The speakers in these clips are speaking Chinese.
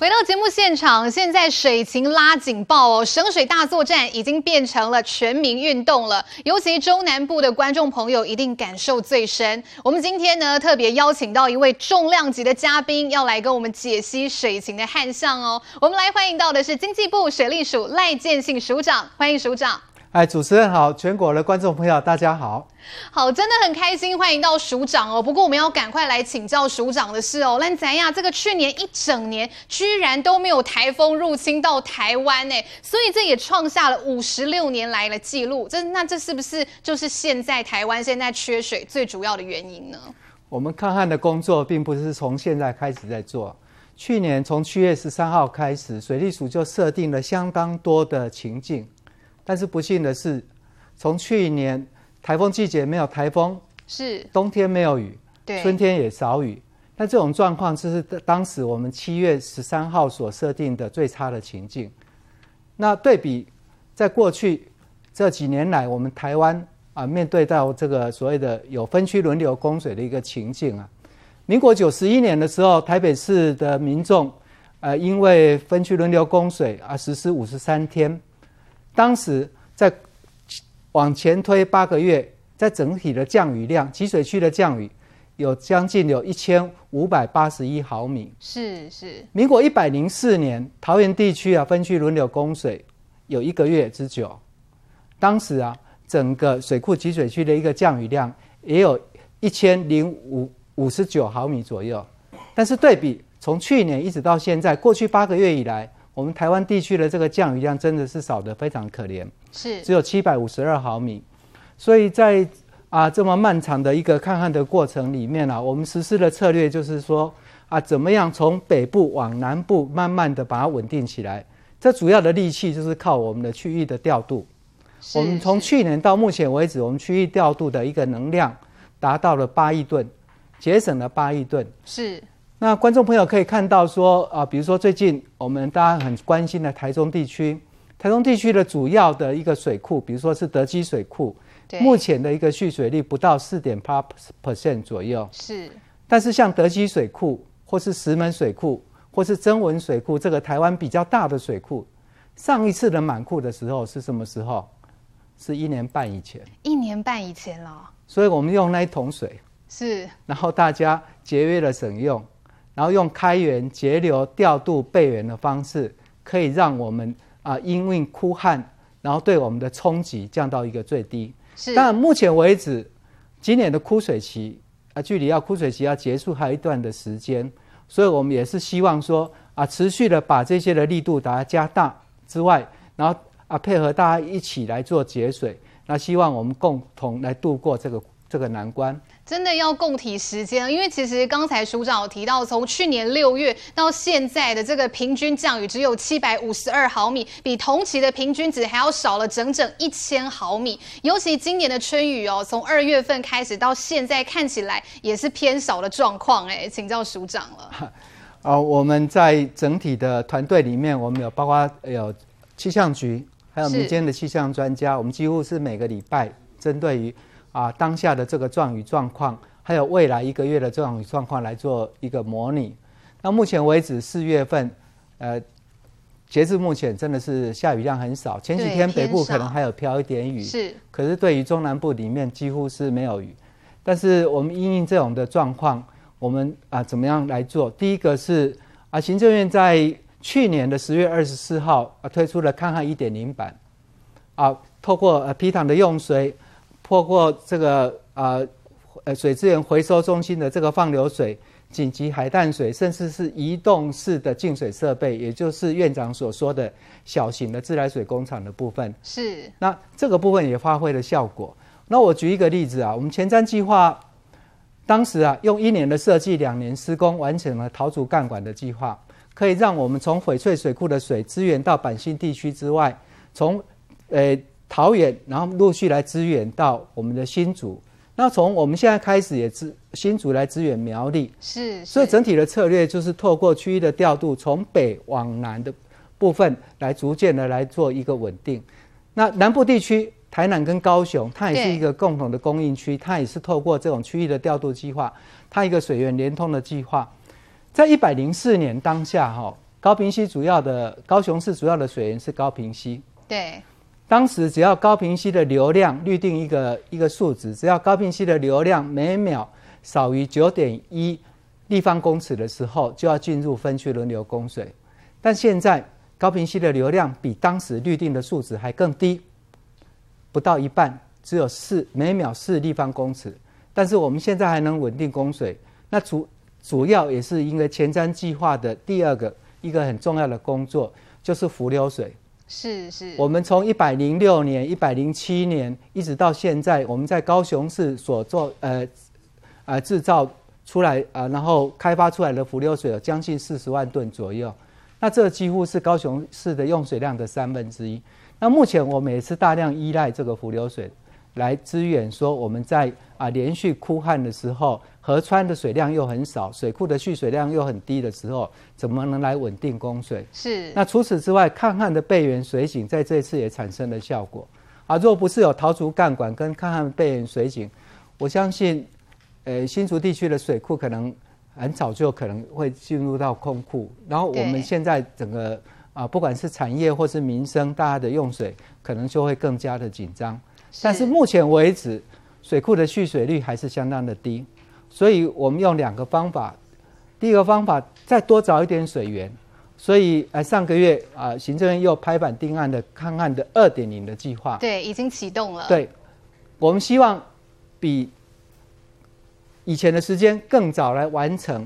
回到节目现场，现在水情拉警报哦，省水大作战已经变成了全民运动了。尤其中南部的观众朋友一定感受最深。我们今天呢，特别邀请到一位重量级的嘉宾，要来跟我们解析水情的旱象哦。我们来欢迎到的是经济部水利署赖建信署长，欢迎署长。哎，主持人好，全国的观众朋友大家好，好，真的很开心，欢迎到署长哦。不过我们要赶快来请教署长的是哦，那怎样？这个去年一整年居然都没有台风入侵到台湾呢，所以这也创下了五十六年来的记录。这那这是不是就是现在台湾现在缺水最主要的原因呢？我们抗旱的工作并不是从现在开始在做，去年从七月十三号开始，水利署就设定了相当多的情境。但是不幸的是，从去年台风季节没有台风，是冬天没有雨，对，春天也少雨。那这种状况就是当时我们七月十三号所设定的最差的情境。那对比在过去这几年来，我们台湾啊面对到这个所谓的有分区轮流供水的一个情境啊，民国九十一年的时候，台北市的民众呃因为分区轮流供水而实施五十三天。当时在往前推八个月，在整体的降雨量，集水区的降雨有将近有一千五百八十一毫米。是是。民国一百零四年，桃园地区啊分区轮流供水，有一个月之久。当时啊，整个水库集水区的一个降雨量也有一千零五五十九毫米左右。但是对比从去年一直到现在，过去八个月以来。我们台湾地区的这个降雨量真的是少得非常可怜，是只有七百五十二毫米，所以在啊这么漫长的一个抗旱的过程里面啊，我们实施的策略就是说啊，怎么样从北部往南部慢慢的把它稳定起来。这主要的力气就是靠我们的区域的调度。我们从去年到目前为止，我们区域调度的一个能量达到了八亿吨，节省了八亿吨。是。那观众朋友可以看到说啊，比如说最近我们大家很关心的台中地区，台中地区的主要的一个水库，比如说是德基水库，目前的一个蓄水率不到四点八 percent 左右。是，但是像德基水库或是石门水库或是曾文水库，这个台湾比较大的水库，上一次的满库的时候是什么时候？是一年半以前。一年半以前了。所以我们用那一桶水，是，然后大家节约了省用。然后用开源节流调度备源的方式，可以让我们啊因为枯旱，然后对我们的冲击降到一个最低。是。但，目前为止，今年的枯水期啊，距离要枯水期要结束还有一段的时间，所以我们也是希望说啊，持续的把这些的力度把它加大之外，然后啊配合大家一起来做节水，那希望我们共同来度过这个这个难关。真的要共体时间，因为其实刚才署长有提到，从去年六月到现在的这个平均降雨只有七百五十二毫米，比同期的平均值还要少了整整一千毫米。尤其今年的春雨哦，从二月份开始到现在，看起来也是偏少的状况。哎，请教署长了。哦，我们在整体的团队里面，我们有包括有气象局，还有民间的气象专家，我们几乎是每个礼拜针对于。啊，当下的这个降雨状况，还有未来一个月的降雨状况来做一个模拟。那目前为止，四月份，呃，截至目前真的是下雨量很少。前几天北部可能还有飘一点雨，是。可是对于中南部里面几乎是没有雨。但是我们因应这种的状况，我们啊怎么样来做？第一个是啊，行政院在去年的十月二十四号啊推出了抗旱一点零版，啊，透过呃皮塘的用水。包括这个啊呃水资源回收中心的这个放流水、紧急海淡水，甚至是移动式的净水设备，也就是院长所说的小型的自来水工厂的部分。是。那这个部分也发挥了效果。那我举一个例子啊，我们前瞻计划当时啊，用一年的设计，两年施工，完成了桃竹干管的计划，可以让我们从翡翠水库的水资源到板新地区之外，从呃。桃园，然后陆续来支援到我们的新竹。那从我们现在开始也支新竹来支援苗栗，是。所以整体的策略就是透过区域的调度，从北往南的部分来逐渐的来做一个稳定。那南部地区，台南跟高雄，它也是一个共同的供应区，它也是透过这种区域的调度计划，它一个水源连通的计划，在一百零四年当下哈，高屏溪主要的高雄市主要的水源是高屏溪。对。当时只要高屏溪的流量预定一个一个数值，只要高屏溪的流量每秒少于九点一立方公尺的时候，就要进入分区轮流供水。但现在高屏溪的流量比当时预定的数值还更低，不到一半，只有四每秒四立方公尺。但是我们现在还能稳定供水，那主主要也是因为前瞻计划的第二个一个很重要的工作，就是浮流水。是是，我们从一百零六年、一百零七年一直到现在，我们在高雄市所做呃呃制造出来啊、呃，然后开发出来的浮流水有将近四十万吨左右，那这几乎是高雄市的用水量的三分之一。那目前我们也是大量依赖这个浮流水来支援，说我们在啊、呃、连续枯旱的时候。河川的水量又很少，水库的蓄水量又很低的时候，怎么能来稳定供水？是。那除此之外，抗旱的备援水井在这一次也产生了效果。啊，若不是有桃竹干管跟抗旱备援水井，我相信，呃，新竹地区的水库可能很早就可能会进入到空库。然后我们现在整个啊，不管是产业或是民生，大家的用水可能就会更加的紧张。但是目前为止，水库的蓄水率还是相当的低。所以我们用两个方法，第一个方法再多找一点水源，所以呃上个月啊行政院又拍板定案的抗旱的二点零的计划，对，已经启动了。对，我们希望比以前的时间更早来完成，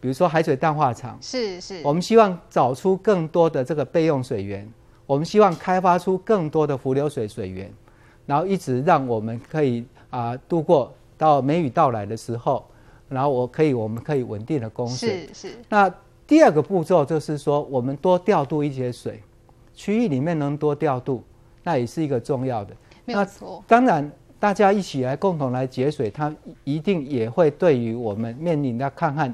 比如说海水淡化厂，是是，我们希望找出更多的这个备用水源，我们希望开发出更多的浮流水水源，然后一直让我们可以啊度过。到梅雨到来的时候，然后我可以，我们可以稳定的供水。是是。那第二个步骤就是说，我们多调度一些水，区域里面能多调度，那也是一个重要的。没有错。当然，大家一起来共同来节水，它一定也会对于我们面临的抗旱。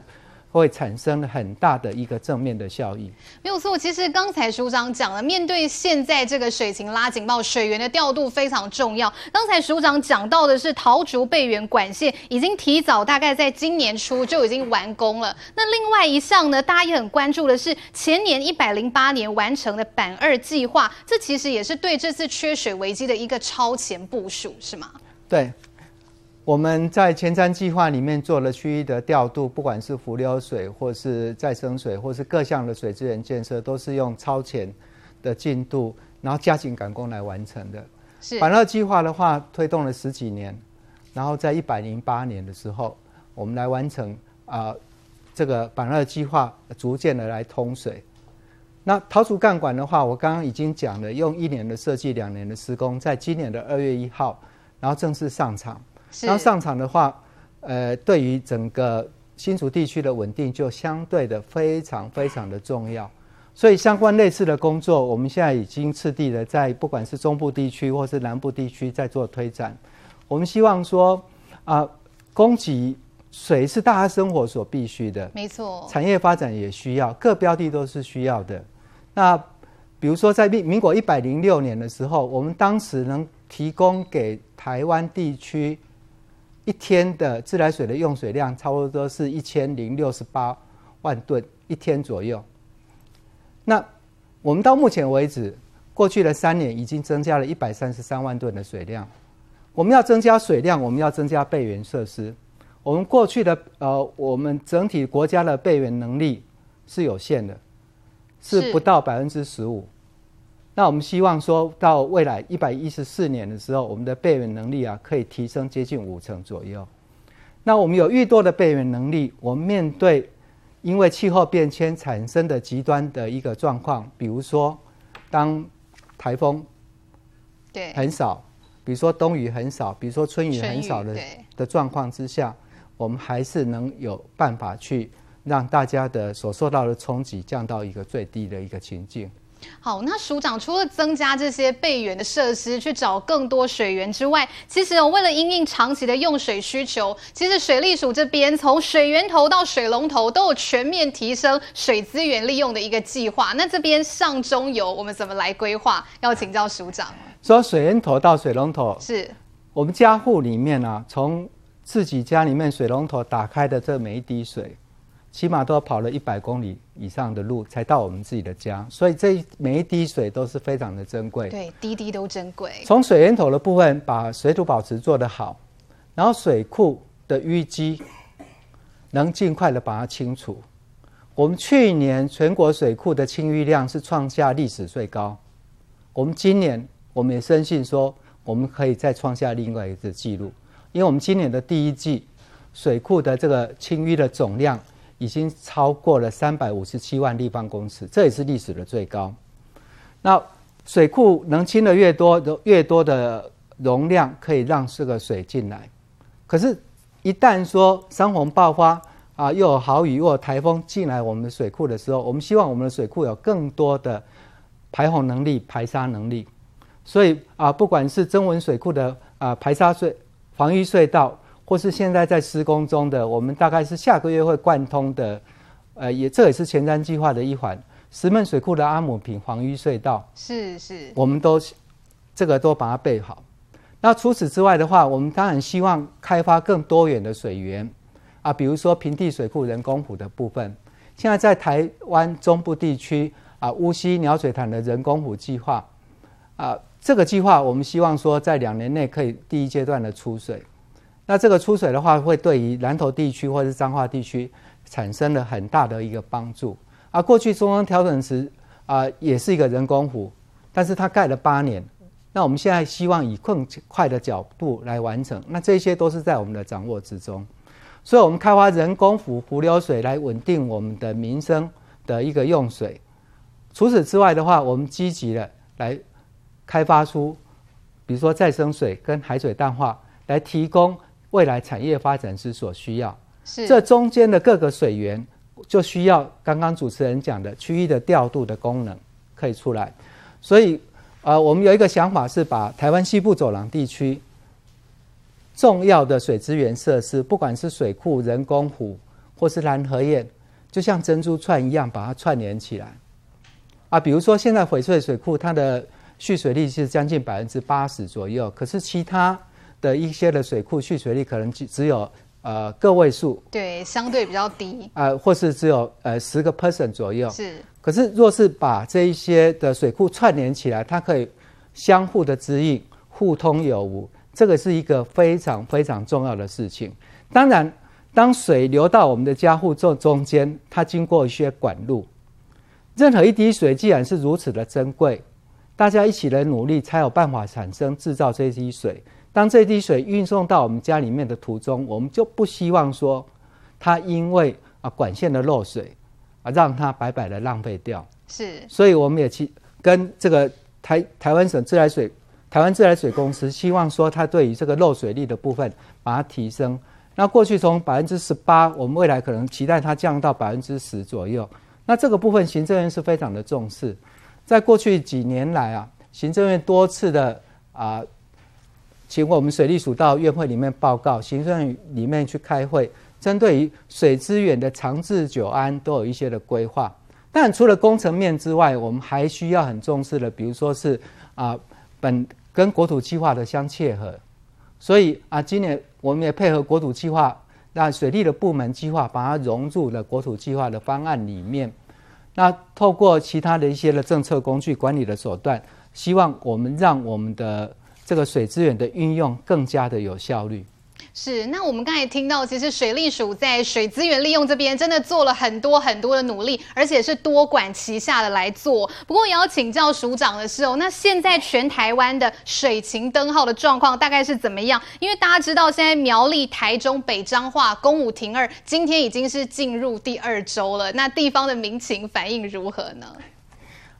会产生很大的一个正面的效益。没有错，其实刚才署长讲了，面对现在这个水情拉警报，水源的调度非常重要。刚才署长讲到的是桃竹备源管线已经提早，大概在今年初就已经完工了。那另外一项呢，大家也很关注的是前年一百零八年完成的板二计划，这其实也是对这次缺水危机的一个超前部署，是吗？对。我们在前瞻计划里面做了区域的调度，不管是浮流水，或是再生水，或是各项的水资源建设，都是用超前的进度，然后加紧赶工来完成的。是板二计划的话，推动了十几年，然后在一百零八年的时候，我们来完成啊、呃，这个板二计划逐渐的来通水。那桃竹干管的话，我刚刚已经讲了，用一年的设计，两年的施工，在今年的二月一号，然后正式上场。然后上场的话，呃，对于整个新竹地区的稳定就相对的非常非常的重要。所以相关类似的工作，我们现在已经次第的在不管是中部地区或是南部地区在做推展。我们希望说，啊，供给水是大家生活所必须的，没错，产业发展也需要，各标的都是需要的。那比如说在民民国一百零六年的时候，我们当时能提供给台湾地区。一天的自来水的用水量差不多是一千零六十八万吨一天左右。那我们到目前为止，过去的三年已经增加了一百三十三万吨的水量。我们要增加水量，我们要增加备援设施。我们过去的呃，我们整体国家的备援能力是有限的，是不到百分之十五。那我们希望说到未来一百一十四年的时候，我们的备援能力啊可以提升接近五成左右。那我们有愈多的备援能力，我们面对因为气候变迁产生的极端的一个状况，比如说当台风对很少，比如说冬雨很少，比如说春雨很少的的状况之下，我们还是能有办法去让大家的所受到的冲击降到一个最低的一个情境。好，那署长除了增加这些备援的设施，去找更多水源之外，其实我为了因应长期的用水需求，其实水利署这边从水源头到水龙头都有全面提升水资源利用的一个计划。那这边上中游我们怎么来规划？要请教署长。说水源头到水龙头，是我们家户里面啊，从自己家里面水龙头打开的这每一滴水，起码都要跑了一百公里以上的路才到我们自己的家，所以这每一滴水都是非常的珍贵。对，滴滴都珍贵。从水源头的部分，把水土保持做得好，然后水库的淤积能尽快的把它清除。我们去年全国水库的清淤量是创下历史最高，我们今年我们也深信说，我们可以再创下另外一个记录，因为我们今年的第一季水库的这个清淤的总量。已经超过了三百五十七万立方公尺，这也是历史的最高。那水库能清的越多，越多的容量可以让这个水进来。可是，一旦说山洪爆发啊，又有豪雨，又有台风进来我们的水库的时候，我们希望我们的水库有更多的排洪能力、排沙能力。所以啊，不管是曾文水库的啊排沙隧防御隧道。或是现在在施工中的，我们大概是下个月会贯通的，呃，也这也是前瞻计划的一环。石门水库的阿姆坪黄淤隧道，是是，我们都这个都把它备好。那除此之外的话，我们当然希望开发更多元的水源啊，比如说平地水库人工湖的部分。现在在台湾中部地区啊，乌溪鸟水潭的人工湖计划啊，这个计划我们希望说在两年内可以第一阶段的出水。那这个出水的话，会对于南投地区或是彰化地区产生了很大的一个帮助。啊，过去中央调整池啊，也是一个人工湖，但是它盖了八年。那我们现在希望以更快的脚步来完成。那这些都是在我们的掌握之中。所以，我们开发人工湖湖流水来稳定我们的民生的一个用水。除此之外的话，我们积极的来开发出，比如说再生水跟海水淡化来提供。未来产业发展之所需要，是这中间的各个水源就需要刚刚主持人讲的区域的调度的功能可以出来，所以呃，我们有一个想法是把台湾西部走廊地区重要的水资源设施，不管是水库、人工湖或是蓝河堰，就像珍珠串一样把它串联起来啊。比如说现在翡翠水库它的蓄水率是将近百分之八十左右，可是其他。的一些的水库蓄水率可能只只有呃个位数，对，相对比较低，呃，或是只有呃十个 percent 左右。是，可是若是把这一些的水库串联起来，它可以相互的指引，互通有无，这个是一个非常非常重要的事情。当然，当水流到我们的家户这中间，它经过一些管路，任何一滴水既然是如此的珍贵，大家一起来努力，才有办法产生制造这一滴水。当这滴水运送到我们家里面的途中，我们就不希望说它因为啊管线的漏水啊让它白白的浪费掉。是，所以我们也去跟这个台台湾省自来水、台湾自来水公司，希望说它对于这个漏水率的部分把它提升。那过去从百分之十八，我们未来可能期待它降到百分之十左右。那这个部分行政院是非常的重视，在过去几年来啊，行政院多次的啊。请我们水利署到院会里面报告，行政里面去开会，针对于水资源的长治久安都有一些的规划。但除了工程面之外，我们还需要很重视的，比如说是啊，本跟国土计划的相切合。所以啊，今年我们也配合国土计划，让水利的部门计划把它融入了国土计划的方案里面。那透过其他的一些的政策工具、管理的手段，希望我们让我们的。这个水资源的运用更加的有效率。是，那我们刚才听到，其实水利署在水资源利用这边真的做了很多很多的努力，而且是多管齐下的来做。不过也要请教署长的是哦，那现在全台湾的水情灯号的状况大概是怎么样？因为大家知道，现在苗栗、台中、北彰化公武停二，今天已经是进入第二周了。那地方的民情反应如何呢？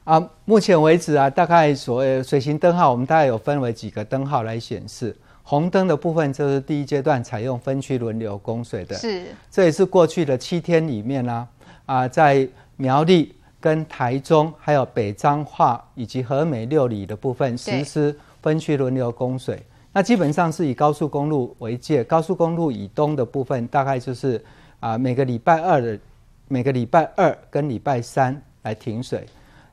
啊，目前为止啊，大概所谓水型灯号，我们大概有分为几个灯号来显示。红灯的部分就是第一阶段采用分区轮流供水的，是。这也是过去的七天里面呢，啊，啊，在苗栗跟台中，还有北彰化以及和美六里的部分实施分区轮流供水。那基本上是以高速公路为界，高速公路以东的部分大概就是啊，每个礼拜二的每个礼拜二跟礼拜三来停水。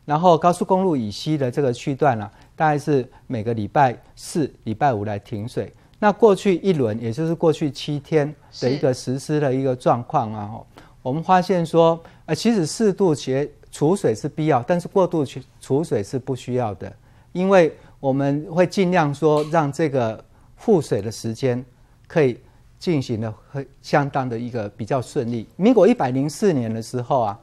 然后高速公路以西的这个区段呢、大概是每个礼拜四、礼拜五来停水。那过去一轮，也就是过去七天的一个实施的一个状况啊，我们发现说，呃，其实适度节储水是必要，但是过度去储水是不需要的，因为我们会尽量说让这个复水的时间可以进行的会相当的一个比较顺利。民国一百零四年的时候啊，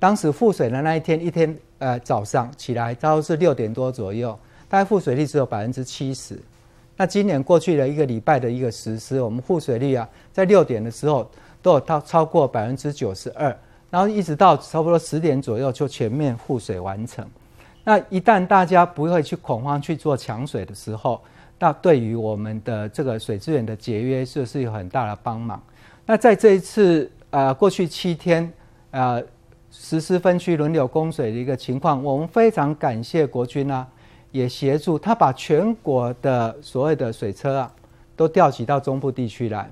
当时复水的那一天，一天呃早上起来都是六点多左右，大概复水率只有百分之七十。那今年过去的一个礼拜的一个实施，我们复水率啊，在六点的时候都有到超过百分之九十二，然后一直到差不多十点左右就全面复水完成。那一旦大家不会去恐慌去做抢水的时候，那对于我们的这个水资源的节约就是有很大的帮忙。那在这一次呃过去七天呃实施分区轮流供水的一个情况，我们非常感谢国军啊。也协助他把全国的所谓的水车啊，都调集到中部地区来，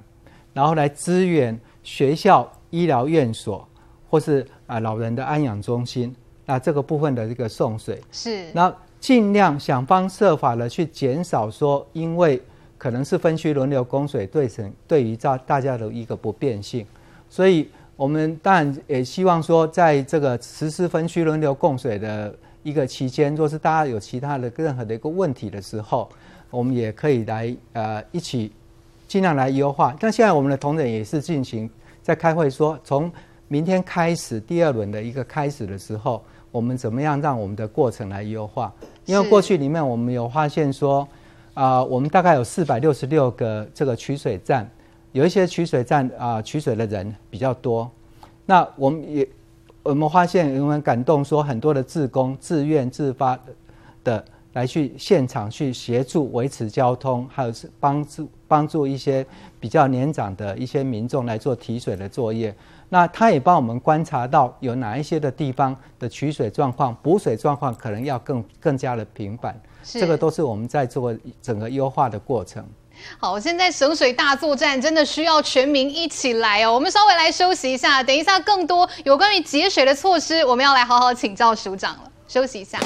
然后来支援学校、医疗院所或是啊老人的安养中心。那这个部分的这个送水是，那尽量想方设法的去减少说，因为可能是分区轮流供水对省对于大大家的一个不便性，所以我们当然也希望说，在这个实施分区轮流供水的。一个期间，若是大家有其他的任何的一个问题的时候，我们也可以来呃一起尽量来优化。但现在我们的同仁也是进行在开会说，从明天开始第二轮的一个开始的时候，我们怎么样让我们的过程来优化？因为过去里面我们有发现说，啊、呃，我们大概有四百六十六个这个取水站，有一些取水站啊、呃、取水的人比较多，那我们也。我们发现，我们感动，说很多的志工自愿自发的来去现场去协助维持交通，还有是帮助帮助一些比较年长的一些民众来做提水的作业。那他也帮我们观察到有哪一些的地方的取水状况、补水状况可能要更更加的频繁。这个都是我们在做整个优化的过程。好，现在省水大作战真的需要全民一起来哦。我们稍微来休息一下，等一下更多有关于节水的措施，我们要来好好请教署长了。休息一下。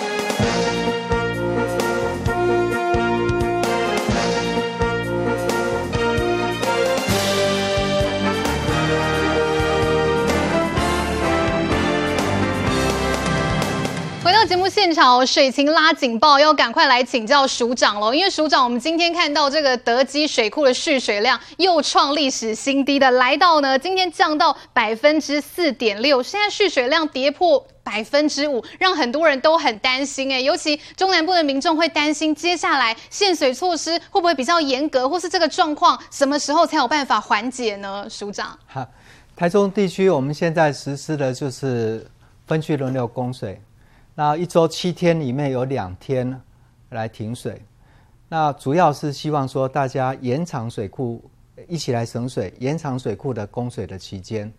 现场水情拉警报，要赶快来请教署长喽！因为署长，我们今天看到这个德基水库的蓄水量又创历史新低的，来到呢，今天降到百分之四点六，现在蓄水量跌破百分之五，让很多人都很担心哎，尤其中南部的民众会担心，接下来限水措施会不会比较严格，或是这个状况什么时候才有办法缓解呢？署长，好，台中地区我们现在实施的就是分区轮流供水。那一周七天里面有两天来停水，那主要是希望说大家延长水库一起来省水，延长水库的供水的期间。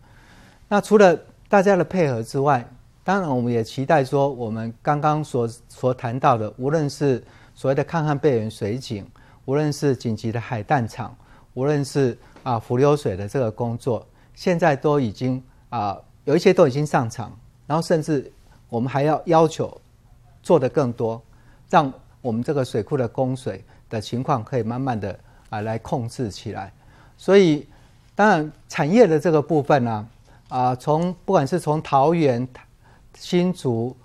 那除了大家的配合之外，当然我们也期待说，我们刚刚所所谈到的，无论是所谓的抗旱备援水井，无论是紧急的海淡厂，无论是啊浮流水的这个工作，现在都已经啊有一些都已经上场，然后甚至。我们还要要求做得更多，让我们这个水库的供水的情况可以慢慢的啊来控制起来。所以，当然产业的这个部分呢，啊，从不管是从桃园、新竹、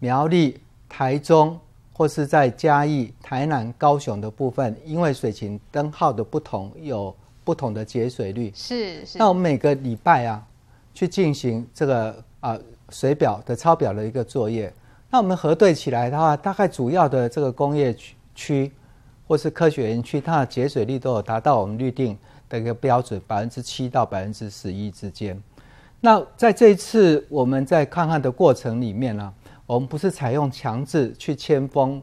苗栗、台中，或是在嘉义、台南、高雄的部分，因为水情灯号的不同，有不同的节水率。是是。那我们每个礼拜啊，去进行这个啊。水表的抄表的一个作业，那我们核对起来的话，大概主要的这个工业区或是科学园区，它的节水率都有达到我们预定的一个标准，百分之七到百分之十一之间。那在这一次我们在抗旱的过程里面呢，我们不是采用强制去签封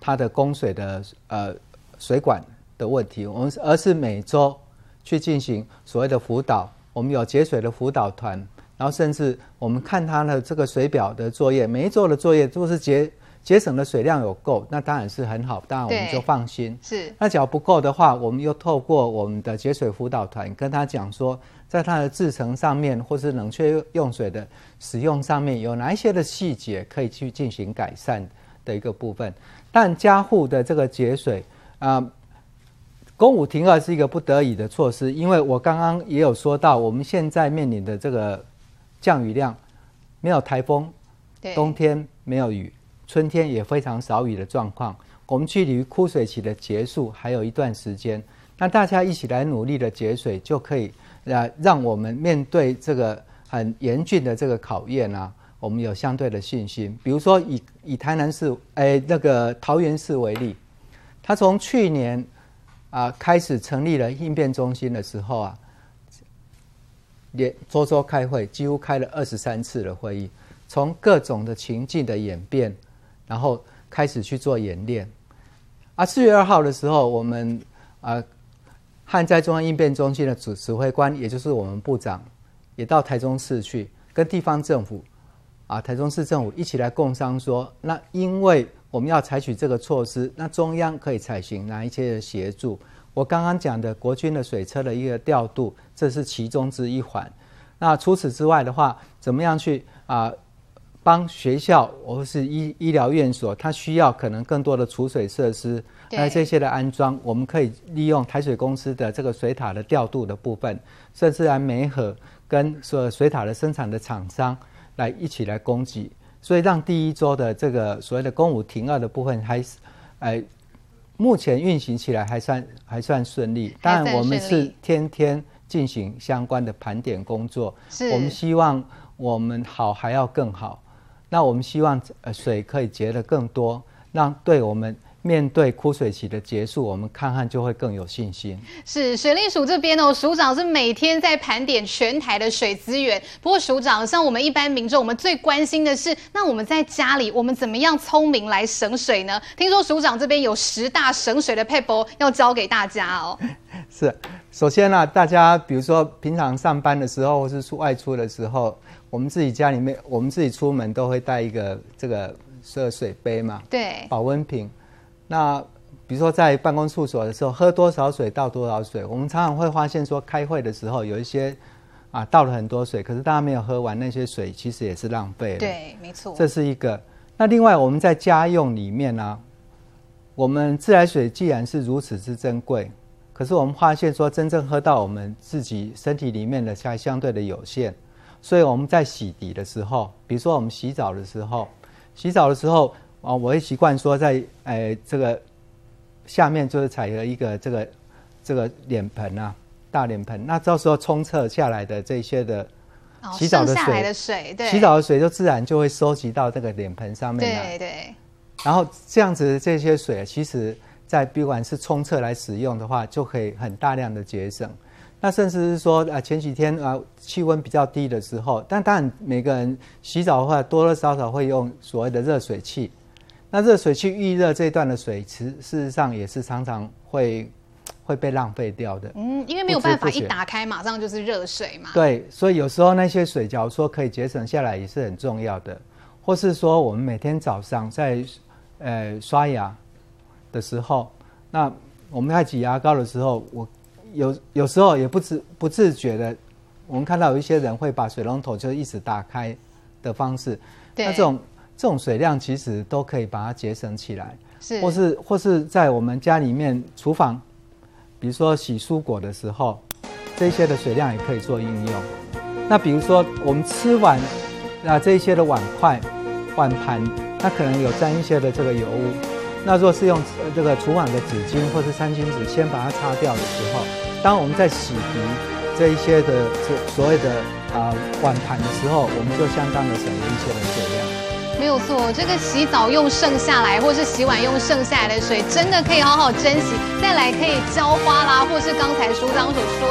它的供水的呃水管的问题，我们而是每周去进行所谓的辅导，我们有节水的辅导团。然后甚至我们看他的这个水表的作业，每一周的作业都是节节省的水量有够，那当然是很好，当然我们就放心。是。那只要不够的话，我们又透过我们的节水辅导团跟他讲说，在它的制程上面，或是冷却用水的使用上面，有哪一些的细节可以去进行改善的一个部分。但家户的这个节水啊、呃，供五停二是一个不得已的措施，因为我刚刚也有说到，我们现在面临的这个降雨量，没有台风，冬天没有雨，春天也非常少雨的状况，我们距离枯水期的结束还有一段时间，那大家一起来努力的节水，就可以让让我们面对这个很严峻的这个考验啊，我们有相对的信心。比如说以以台南市哎那个桃园市为例，他从去年。啊，开始成立了应变中心的时候啊，连周周开会，几乎开了二十三次的会议，从各种的情境的演变，然后开始去做演练。啊，四月二号的时候，我们啊，汉灾中央应变中心的主指挥官，也就是我们部长，也到台中市去跟地方政府，啊，台中市政府一起来共商说，那因为。我们要采取这个措施，那中央可以采行哪一些的协助？我刚刚讲的国军的水车的一个调度，这是其中之一环。那除此之外的话，怎么样去啊帮学校或是医医疗院所，它需要可能更多的储水设施，那这些的安装，我们可以利用台水公司的这个水塔的调度的部分，甚至来媒合跟所有水塔的生产的厂商来一起来供给。所以让第一周的这个所谓的公五停二的部分还是，哎，目前运行起来还算还算顺利。当然，我们是天天进行相关的盘点工作。是。我们希望我们好还要更好。那我们希望呃水可以结得更多，让对我们。面对枯水期的结束，我们看看就会更有信心。是水利署这边哦，署长是每天在盘点全台的水资源。不过署长，像我们一般民众，我们最关心的是，那我们在家里，我们怎么样聪明来省水呢？听说署长这边有十大省水的撇步要教给大家哦。是，首先呢、啊，大家比如说平常上班的时候，或是出外出的时候，我们自己家里面，我们自己出门都会带一个这个热水杯嘛，对，保温瓶。那比如说在办公处所的时候，喝多少水倒多少水。我们常常会发现说，开会的时候有一些啊倒了很多水，可是大家没有喝完那些水，其实也是浪费了。对，没错。这是一个。那另外我们在家用里面呢、啊，我们自来水既然是如此之珍贵，可是我们发现说，真正喝到我们自己身体里面的才相对的有限。所以我们在洗涤的时候，比如说我们洗澡的时候，洗澡的时候。哦，我会习惯说在，在、呃、诶这个下面就是采了一个这个这个脸盆啊，大脸盆。那到时候冲厕下来的这些的洗澡的水，哦、剩下来的水，对，洗澡的水就自然就会收集到这个脸盆上面来。对对。然后这样子这些水，其实在不管是冲厕来使用的话，就可以很大量的节省。那甚至是说啊，前几天啊气温比较低的时候，但当然每个人洗澡的话，多多少少会用所谓的热水器。那热水器预热这一段的水，其实事实上也是常常会会被浪费掉的。嗯，因为没有办法一打开马上就是热水嘛。对，所以有时候那些水，假如说可以节省下来，也是很重要的。或是说，我们每天早上在呃刷牙的时候，那我们在挤牙膏的时候，我有有时候也不自不自觉的，我们看到有一些人会把水龙头就一直打开的方式，那这种。这种水量其实都可以把它节省起来，是，或是或是在我们家里面厨房，比如说洗蔬果的时候，这些的水量也可以做应用。那比如说我们吃完那这些的碗筷、碗盘，它可能有沾一些的这个油污，那若是用这个厨房的纸巾或是餐巾纸先把它擦掉的时候，当我们在洗涤这一些的这所谓的啊碗盘的时候，我们就相当的省了一些的水量。没有错，这个洗澡用剩下来，或是洗碗用剩下来的水，真的可以好好珍惜，再来可以浇花啦，或是刚才署长所说。